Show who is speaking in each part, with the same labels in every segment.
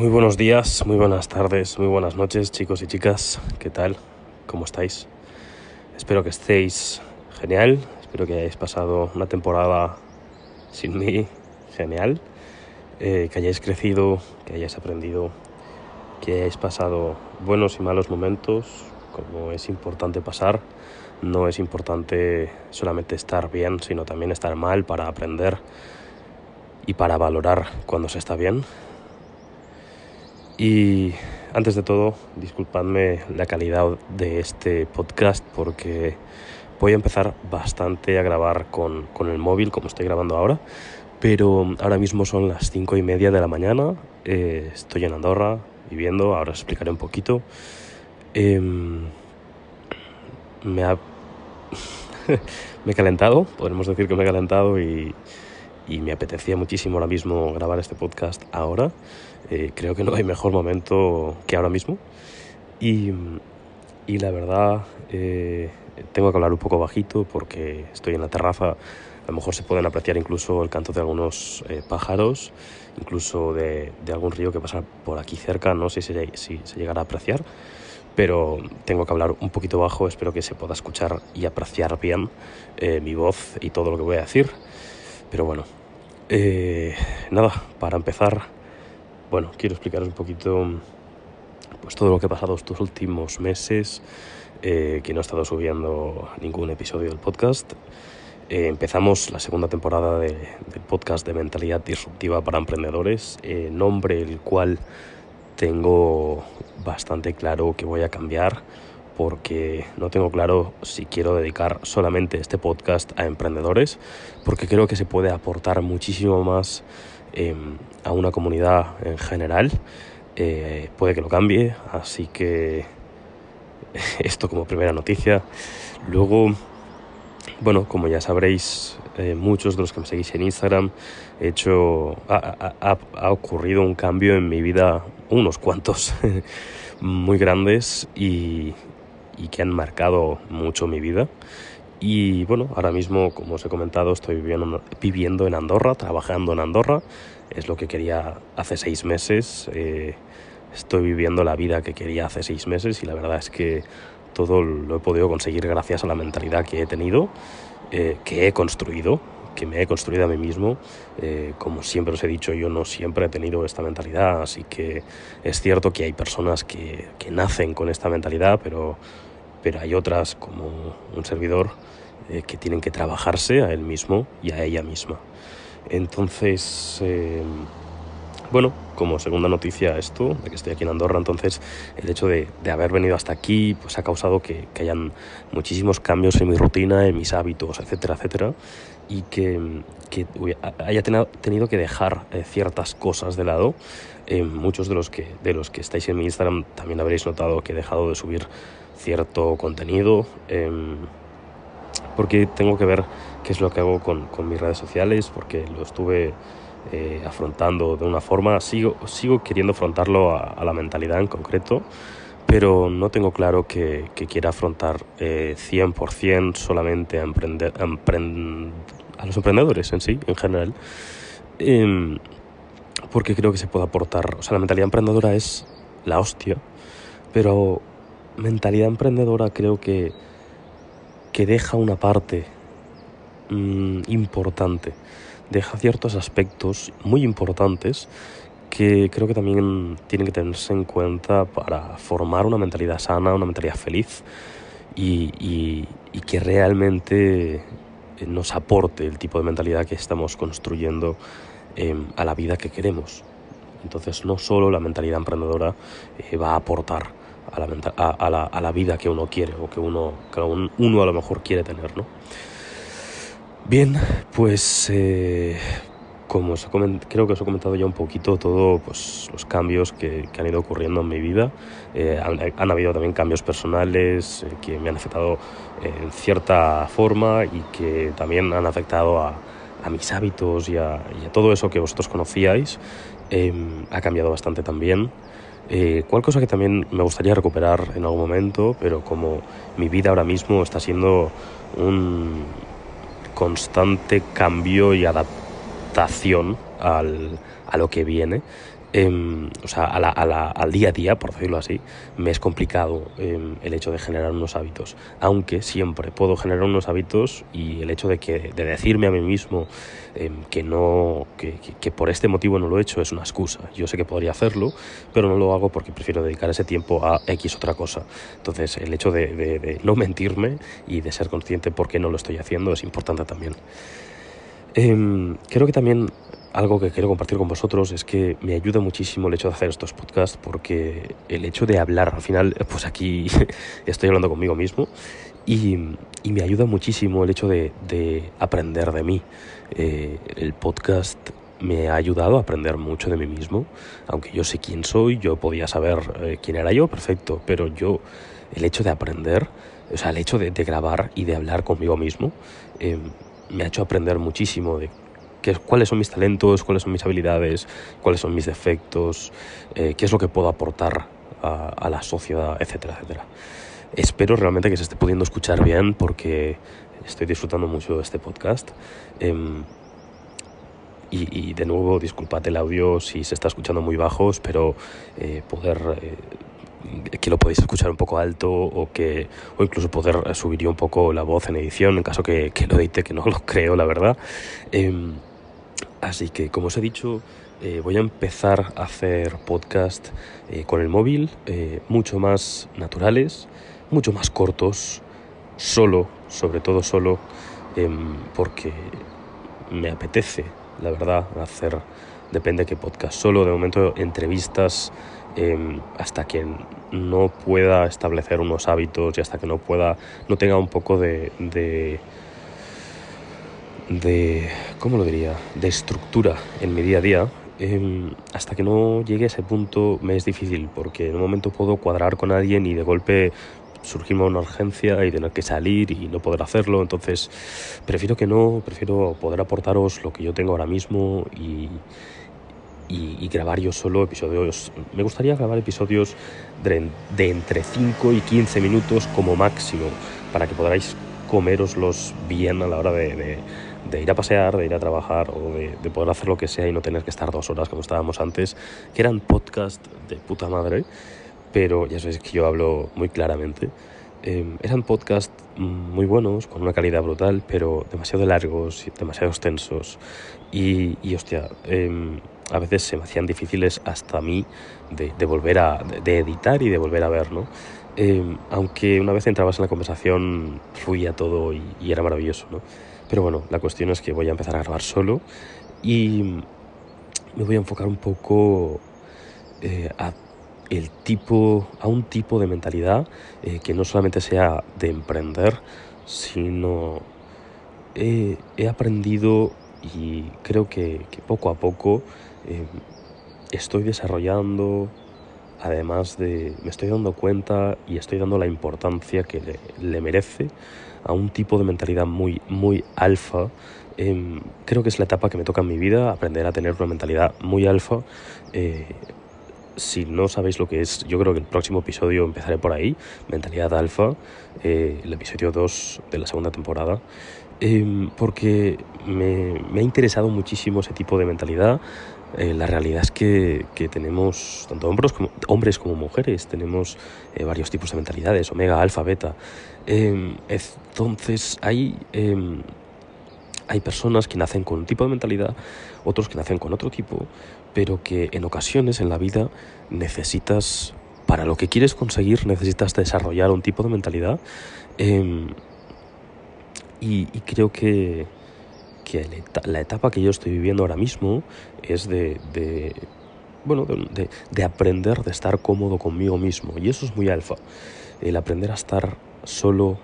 Speaker 1: Muy buenos días, muy buenas tardes, muy buenas noches, chicos y chicas. ¿Qué tal? ¿Cómo estáis? Espero que estéis genial. Espero que hayáis pasado una temporada sin mí genial. Eh, que hayáis crecido, que hayáis aprendido, que hayáis pasado buenos y malos momentos, como es importante pasar. No es importante solamente estar bien, sino también estar mal para aprender y para valorar cuando se está bien. Y antes de todo, disculpadme la calidad de este podcast porque voy a empezar bastante a grabar con, con el móvil, como estoy grabando ahora. Pero ahora mismo son las cinco y media de la mañana. Eh, estoy en Andorra viviendo, ahora os explicaré un poquito. Em, me ha he calentado, podremos decir que me he calentado y, y me apetecía muchísimo ahora mismo grabar este podcast ahora. Eh, creo que no hay mejor momento que ahora mismo. Y, y la verdad, eh, tengo que hablar un poco bajito porque estoy en la terraza. A lo mejor se pueden apreciar incluso el canto de algunos eh, pájaros, incluso de, de, algún río que pasa por aquí cerca. No sé si, si se llegará a apreciar pero tengo que hablar un poquito bajo, espero que se pueda escuchar y apreciar bien eh, mi voz y todo lo que voy a decir. Pero bueno, eh, nada, para empezar, bueno, quiero explicaros un poquito pues todo lo que ha pasado estos últimos meses, eh, que no he estado subiendo ningún episodio del podcast. Eh, empezamos la segunda temporada de, del podcast de Mentalidad Disruptiva para Emprendedores, eh, nombre el cual tengo bastante claro que voy a cambiar porque no tengo claro si quiero dedicar solamente este podcast a emprendedores, porque creo que se puede aportar muchísimo más eh, a una comunidad en general. Eh, puede que lo cambie, así que esto como primera noticia. Luego, bueno, como ya sabréis, eh, muchos de los que me seguís en Instagram, he hecho, ha, ha, ha ocurrido un cambio en mi vida, unos cuantos, muy grandes y, y, que han marcado mucho mi vida. Y bueno, ahora mismo, como os he comentado, estoy viviendo, viviendo en Andorra, trabajando en Andorra. Es lo que quería hace seis meses. Eh, estoy viviendo la vida que quería hace seis meses y la verdad es que todo lo he podido conseguir gracias a la mentalidad que he tenido, eh, que he construido, que me he construido a mí mismo. Eh, como siempre os he dicho, yo no siempre he tenido esta mentalidad, así que es cierto que hay personas que, que nacen con esta mentalidad, pero, pero hay otras, como un servidor, eh, que tienen que trabajarse a él mismo y a ella misma. Entonces, eh, bueno, como segunda noticia esto, de que estoy aquí en Andorra, entonces el hecho de, de haber venido hasta aquí pues ha causado que, que, hayan muchísimos cambios en mi rutina, en mis hábitos, etcétera, etcétera, y que, que haya tenido que dejar eh, ciertas cosas de lado. Eh, muchos de los, que, de los que estáis en mi Instagram también habréis notado que he dejado de subir cierto contenido, eh, porque tengo que ver qué es lo que hago con, con mis redes sociales, porque lo estuve eh, afrontando de una forma, sigo, sigo queriendo afrontarlo a, a, la mentalidad en concreto, pero no tengo claro que, que quiera afrontar eh, 100% solamente a, emprender, a, emprend, a, los emprendedores en sí, en general, eh, porque creo que se puede aportar, o sea, la mentalidad emprendedora es la hostia, pero mentalidad emprendedora creo que, que deja una parte mmm, importante deja ciertos aspectos muy importantes que creo que también tienen que tenerse en cuenta para formar una mentalidad sana, una mentalidad feliz y, y, y que realmente nos aporte el tipo de mentalidad que estamos construyendo eh, a la vida que queremos. Entonces no solo la mentalidad emprendedora eh, va a aportar a la, vida que uno quiere o que uno, que uno a lo mejor quiere tener, ¿no? Bien, pues eh, como os creo que os he comentado ya un poquito todo pues, los cambios que, han ido ocurriendo en mi vida. Eh, han, habido también cambios personales eh, que me han afectado en cierta forma y que también han afectado a, mis hábitos y a, y a, todo eso que vosotros conocíais. Em, ha cambiado bastante también. Eh, cosa que también me gustaría recuperar en algún momento, pero como mi vida ahora mismo está siendo un, constante cambio y adaptación al, a lo que viene. Em, o sea, al día a día, por decirlo así, me es complicado em, el hecho de generar unos hábitos. Aunque siempre puedo generar unos hábitos y el hecho de, que, de decirme a mí mismo em, que, no, que, por este motivo no lo he hecho es una excusa. Yo sé que podría hacerlo, pero no lo hago porque prefiero dedicar ese tiempo a X otra cosa. Entonces, el hecho de, de no mentirme y de ser consciente por qué no lo estoy haciendo es importante también. creo que también algo que quiero compartir con vosotros es que me ayuda muchísimo el hecho de hacer estos podcasts porque el hecho de hablar, al final, pues aquí estoy hablando conmigo mismo y, y me ayuda muchísimo el hecho de, de aprender de mí. Eh, el podcast me ha ayudado a aprender mucho de mí mismo, aunque yo sé quién soy, yo podía saber eh, quién era yo, perfecto, pero yo, el hecho de aprender, o sea, el hecho de, grabar y de hablar conmigo mismo, eh, me ha hecho aprender muchísimo de cuáles son mis talentos, cuáles son mis habilidades, cuáles son mis defectos, eh, qué es lo que puedo aportar a, la sociedad, etcétera, etcétera. Espero realmente que se esté pudiendo escuchar bien porque estoy disfrutando mucho de este podcast. Em, y, de nuevo, disculpad el audio si se está escuchando muy bajo, espero eh, poder eh, que lo podéis escuchar un poco alto o que o incluso poder subir un poco la voz en edición en caso que, que lo edite que no lo creo la verdad em, Así que, como os he dicho, eh, voy a empezar a hacer podcast eh, con el móvil, eh, mucho más naturales, mucho más cortos, solo, sobre todo solo, em, porque me apetece, la verdad, hacer, depende de qué podcast, solo de momento entrevistas em, hasta que no pueda establecer unos hábitos y hasta que no pueda, no tenga un poco de de, ¿cómo lo diría?, de estructura en mi día a día, em, hasta que no llegue a ese punto me es difícil, porque en un momento puedo cuadrar con alguien y de golpe surgirme una urgencia y tener que salir y no poder hacerlo, entonces prefiero que no, prefiero poder aportaros lo que yo tengo ahora mismo y, y, grabar yo solo episodios. Me gustaría grabar episodios de, de entre 5 y 15 minutos como máximo, para que podáis comeroslos bien a la hora de de ir a pasear, de ir a trabajar o de, poder hacer lo que sea y no tener que estar dos horas como estábamos antes, que eran podcast de puta madre, pero ya sabéis que yo hablo muy claramente. Em, eran podcast muy buenos, con una calidad brutal, pero demasiado largos, demasiado extensos. Y, y hostia, em, a veces se me hacían difíciles hasta a mí de, volver a de, editar y de volver a ver, ¿no? Em, aunque una vez entrabas en la conversación fluía todo y, y era maravilloso, ¿no? Pero bueno, la cuestión es que voy a empezar a grabar solo y me voy a enfocar un poco eh, a el tipo, a un tipo de mentalidad eh, que no solamente sea de emprender, sino he, aprendido y creo que, poco a poco eh, estoy desarrollando, además de, me estoy dando cuenta y estoy dando la importancia que le merece a un tipo de mentalidad muy, muy alfa. Em, creo que es la etapa que me toca en mi vida, aprender a tener una mentalidad muy alfa. Eh, si no sabéis lo que es, yo creo que el próximo episodio empezaré por ahí, mentalidad alfa, eh, el episodio 2 de la segunda temporada, em, porque me, me, ha interesado muchísimo ese tipo de mentalidad. Eh, la realidad es que, que, tenemos, tanto hombres como, hombres como mujeres, tenemos varios tipos de mentalidades, omega, alfa, beta. Em, entonces hay, em, hay personas que nacen con un tipo de mentalidad, otros que nacen con otro tipo, pero que en ocasiones en la vida necesitas, para lo que quieres conseguir, necesitas desarrollar un tipo de mentalidad. Em, y, creo que, que la etapa que yo estoy viviendo ahora mismo es de, de bueno, de, de, aprender, de estar cómodo conmigo mismo. Y eso es muy alfa. El aprender a estar solo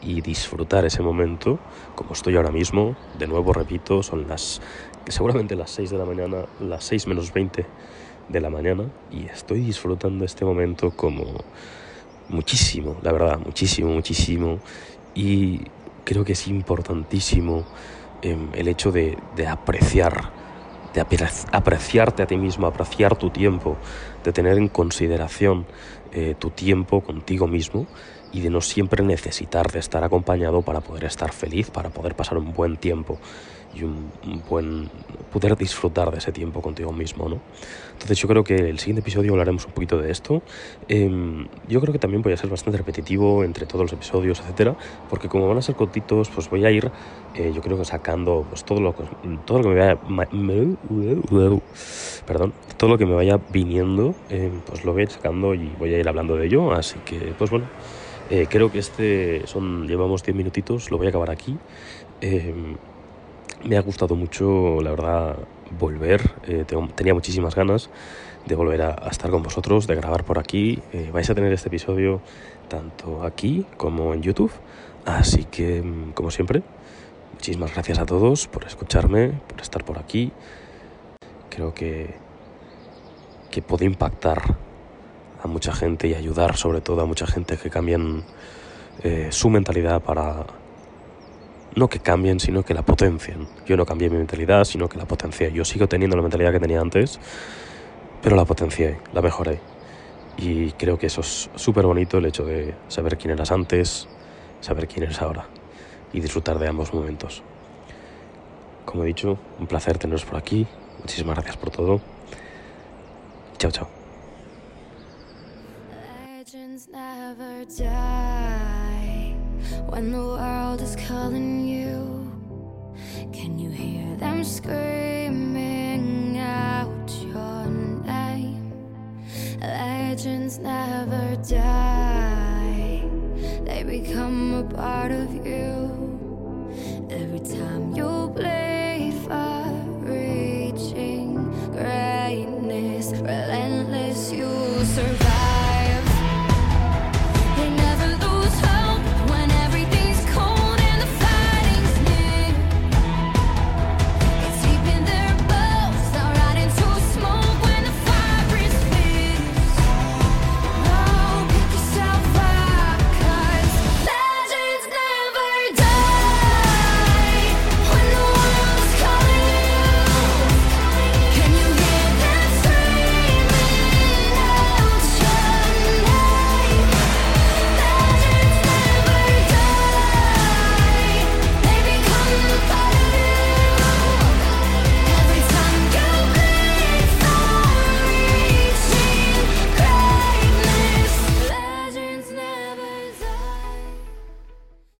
Speaker 1: y disfrutar ese momento, como estoy ahora mismo. De nuevo, repito, son las seguramente las 6 de la mañana, las 6 menos 20 de la mañana, y estoy disfrutando este momento como muchísimo, la verdad, muchísimo, muchísimo. Y creo que es importantísimo em, el hecho de, de apreciar, de apreciarte a ti mismo, apreciar tu tiempo, de tener en consideración eh, tu tiempo contigo mismo y de no siempre necesitar de estar acompañado para poder estar feliz, para poder pasar un buen tiempo y un, buen poder disfrutar de ese tiempo contigo mismo, ¿no? Entonces yo creo que el siguiente episodio hablaremos un poquito de esto. Em, yo creo que también voy a ser bastante repetitivo entre todos los episodios, etcétera, porque como van a ser cortitos, pues voy a ir, eh, yo creo que sacando pues todo lo que todo lo que me vaya, perdón, todo lo que me vaya viniendo, em, pues lo voy a ir sacando y voy a ir hablando de ello. Así que, pues bueno. Eh, creo que este son llevamos 10 minutitos, lo voy a acabar aquí. Em, me ha gustado mucho, la verdad, volver. Eh, tenía muchísimas ganas de volver a, estar con vosotros, de grabar por aquí. Eh, vais a tener este episodio tanto aquí como en YouTube. Así que, mm, como siempre, muchísimas gracias a todos por escucharme, por estar por aquí. Creo que, que puede impactar a mucha gente y ayudar sobre todo a mucha gente que cambien eh, su mentalidad para no que cambien, sino que la potencien. Yo no cambié mi mentalidad, sino que la potencié. Yo sigo teniendo la mentalidad que tenía antes, pero la potencié, la mejoré. Y creo que eso es súper bonito, el hecho de saber quién eras antes, saber quién eres ahora y disfrutar de ambos momentos. Como he dicho, un placer teneros por aquí. Muchísimas gracias por todo. Chao, chao. when the world is calling you? Can you hear them screaming out your name? Legends never die, they become a part of you.